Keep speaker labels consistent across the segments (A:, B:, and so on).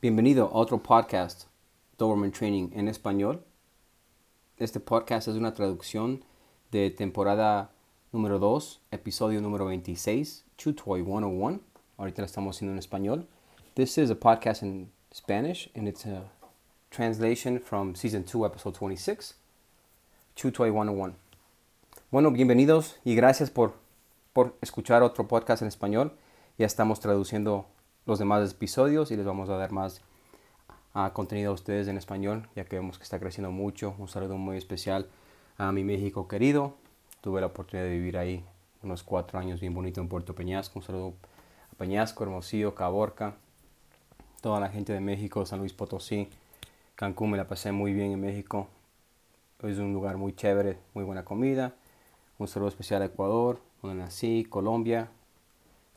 A: Bienvenido a otro podcast, Doberman Training en español. Este podcast es una traducción de temporada número 2, episodio número 26, Chew Toy 101. Ahorita lo estamos haciendo en español. This is a podcast in Spanish and it's a translation from season 2, episode 26, Chew Toy 101. Bueno, bienvenidos y gracias por, por escuchar otro podcast en español. Ya estamos traduciendo los demás episodios y les vamos a dar más uh, contenido a ustedes en español, ya que vemos que está creciendo mucho. Un saludo muy especial a mi México querido. Tuve la oportunidad de vivir ahí unos cuatro años bien bonito en Puerto Peñasco. Un saludo a Peñasco, Hermosillo, Caborca, toda la gente de México, San Luis Potosí, Cancún. Me la pasé muy bien en México. Es un lugar muy chévere, muy buena comida. Un saludo especial a Ecuador, donde nací, Colombia,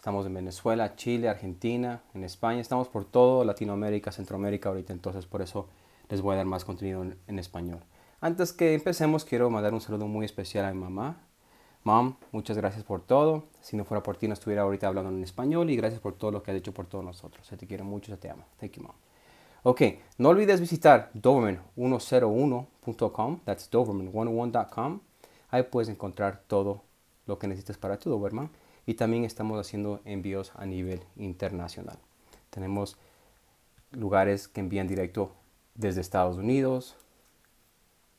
A: Estamos en Venezuela, Chile, Argentina, en España. Estamos por todo Latinoamérica, Centroamérica ahorita. Entonces por eso les voy a dar más contenido en, español. Antes que empecemos, quiero mandar un saludo muy especial a mi mamá. Mom, muchas gracias por todo. Si no fuera por ti, no estuviera ahorita hablando en español. Y gracias por todo lo que has hecho por todos nosotros. Se te quiere mucho, se te ama. Thank you, mom. Ok, no olvides visitar Doberman101.com. That's Doberman101.com. Ahí puedes encontrar todo lo que necesites para tu Doberman y también estamos haciendo envíos a nivel internacional. Tenemos lugares que envían directo desde Estados Unidos,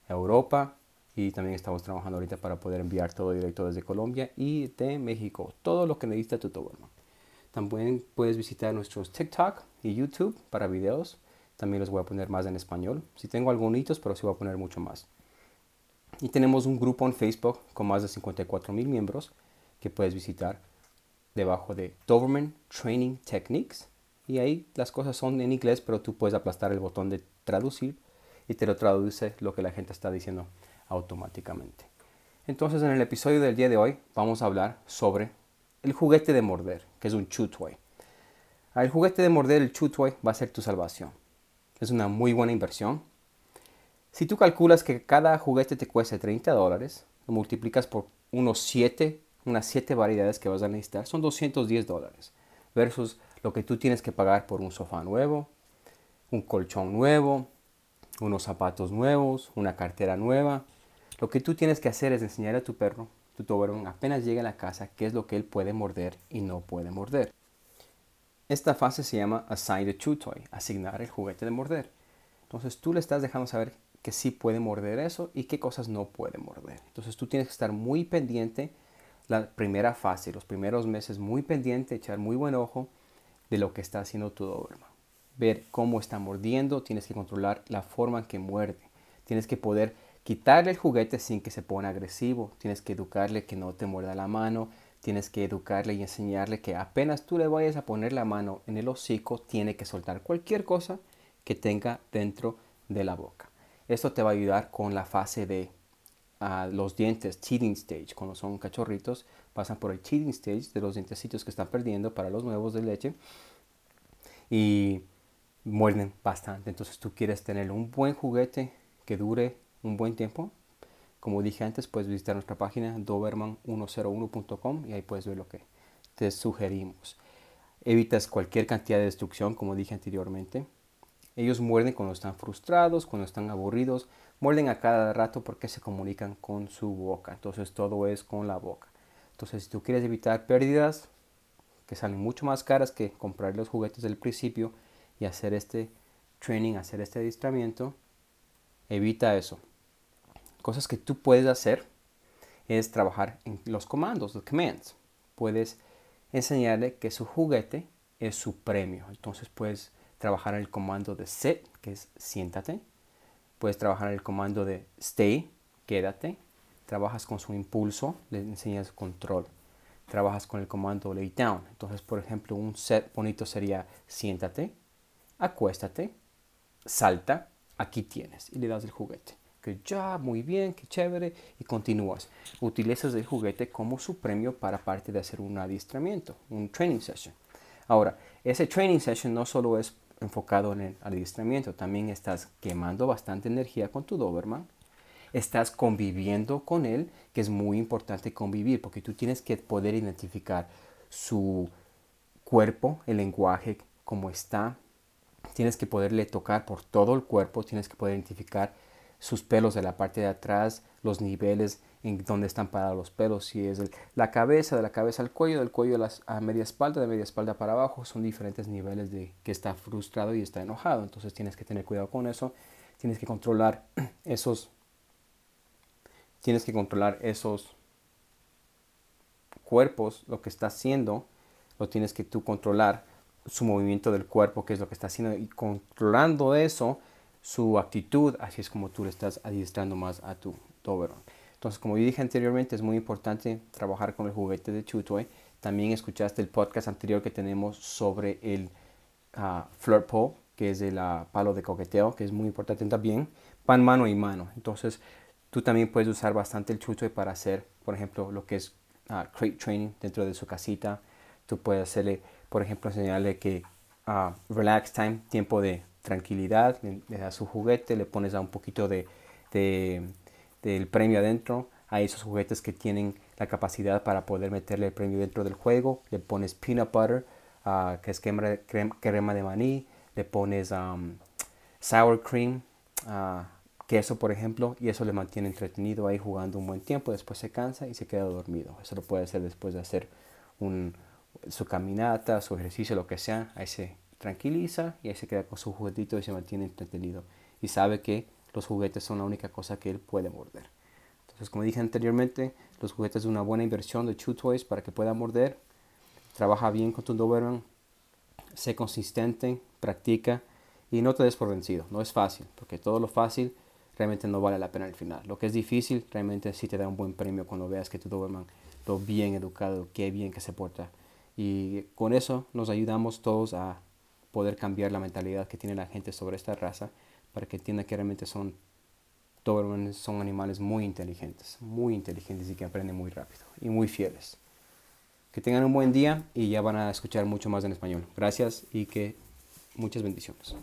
A: Europa y también estamos trabajando ahorita para poder enviar todo directo desde Colombia y de México. Todo lo que necesita tu Doberman. También puedes visitar nuestros TikTok y YouTube para videos. También los voy a poner más en español. Si tengo algunos, pero sí voy a poner mucho más. Y tenemos un grupo en Facebook con más de 54 mil miembros que puedes visitar debajo de Doberman Training Techniques. Y ahí las cosas son en inglés, pero tú puedes aplastar el botón de traducir y te lo traduce lo que la gente está diciendo automáticamente. Entonces en el episodio del día de hoy vamos a hablar sobre el juguete de morder, que es un chew toy. El juguete de morder, el chew toy, va a ser tu salvación. Es una muy buena inversión. Si tú calculas que cada juguete te cueste 30 dólares, lo multiplicas por unos 7 unas 7 variedades que vas a necesitar, son 210 dólares. Versus lo que tú tienes que pagar por un sofá nuevo, un colchón nuevo, unos zapatos nuevos, una cartera nueva. Lo que tú tienes que hacer es enseñar a tu perro, tu Doberman, apenas llegue a la casa, qué es lo que él puede morder y no puede morder. Esta fase se llama Assign the Chew Toy, asignar el juguete de morder. Entonces tú le estás dejando saber que sí puede morder eso y qué cosas no puede morder. Entonces tú tienes que estar muy pendiente la primera fase, los primeros meses muy pendiente, echar muy buen ojo de lo que está haciendo tu Doberman. Ver cómo está mordiendo, tienes que controlar la forma en que muerde. Tienes que poder quitarle el juguete sin que se ponga agresivo. Tienes que educarle que no te muerda la mano. Tienes que educarle y enseñarle que apenas tú le vayas a poner la mano en el hocico, tiene que soltar cualquier cosa que tenga dentro de la boca. Esto te va a ayudar con la fase de los dientes, teething stage, cuando son cachorritos, pasan por el teething stage de los dientecitos que están perdiendo para los nuevos de leche y muerden bastante. Entonces tú quieres tener un buen juguete que dure un buen tiempo. Como dije antes, puedes visitar nuestra página doberman101.com y ahí puedes ver lo que te sugerimos. Evitas cualquier cantidad de destrucción, como dije anteriormente. Ellos muerden cuando están frustrados, cuando están aburridos, muerden a cada rato porque se comunican con su boca. Entonces todo es con la boca. Entonces si tú quieres evitar pérdidas que salen mucho más caras que comprar los juguetes del principio y hacer este training, hacer este adiestramiento, evita eso. Cosas que tú puedes hacer es trabajar en los comandos, los commands. Puedes enseñarle que su juguete es su premio. Entonces puedes trabajar en el comando de sit, que es siéntate Puedes trabajar el comando de stay, quédate. Trabajas con su impulso, le enseñas control. Trabajas con el comando lay down. Entonces, por ejemplo, un set bonito sería siéntate, acuéstate, salta, aquí tienes. Y le das el juguete. Que ya, muy bien, qué chévere. Y continúas. Utilizas el juguete como su premio para parte de hacer un adiestramiento, un training session. Ahora, ese training session no solo es enfocado en el adiestramiento. También estás quemando bastante energía con tu Doberman. Estás conviviendo con él, que es muy importante convivir, porque tú tienes que poder identificar su cuerpo, el lenguaje, cómo está, tienes que poderle tocar por todo el cuerpo, tienes que poder identificar sus pelos de la parte de atrás, los niveles en donde están parados los pelos, si es la cabeza, de la cabeza al cuello, del cuello a, media espalda, de media espalda para abajo, son diferentes niveles de que está frustrado y está enojado, entonces tienes que tener cuidado con eso, tienes que controlar esos, tienes que controlar esos cuerpos, lo que está haciendo, lo tienes que tú controlar, su movimiento del cuerpo, que es lo que está haciendo, y controlando eso, su actitud, así es como tú le estás adiestrando más a tu Doberman. Entonces, como dije anteriormente, es muy importante trabajar con el juguete de Chew También escuchaste el podcast anterior que tenemos sobre el uh, flirt pole, que es el uh, palo de coqueteo, que es muy importante también. Pan mano y mano. Entonces, tú también puedes usar bastante el Chew para hacer, por ejemplo, lo que es uh, crate training dentro de su casita. Tú puedes hacerle, por ejemplo, enseñarle que relax time, tiempo de tranquilidad, le, das su juguete, le pones a un poquito de, del premio adentro. Hay esos juguetes que tienen la capacidad para poder meterle el premio dentro del juego. Le pones peanut butter, uh, que es crema, crema, de maní. Le pones um, sour cream, uh, queso por ejemplo, y eso le mantiene entretenido ahí jugando un buen tiempo. Después se cansa y se queda dormido. Eso lo puede hacer después de hacer un, su caminata, su ejercicio, lo que sea. Ahí se tranquiliza y ahí se queda con su juguetito y se mantiene entretenido. Y sabe que los juguetes son la única cosa que él puede morder. Entonces, como dije anteriormente, los juguetes son una buena inversión de Chew Toys para que pueda morder. Trabaja bien con tu Doberman. Sé consistente, practica y no te des por vencido. No es fácil, porque todo lo fácil realmente no vale la pena al final. Lo que es difícil realmente sí te da un buen premio cuando veas que tu Doberman lo bien educado, qué bien que se porta. Y con eso nos ayudamos todos a poder cambiar la mentalidad que tiene la gente sobre esta raza para que entienda que realmente son Dobermans son animales muy inteligentes, muy inteligentes y que aprenden muy rápido y muy fieles. Que tengan un buen día y ya van a escuchar mucho más en español. Gracias y que muchas bendiciones.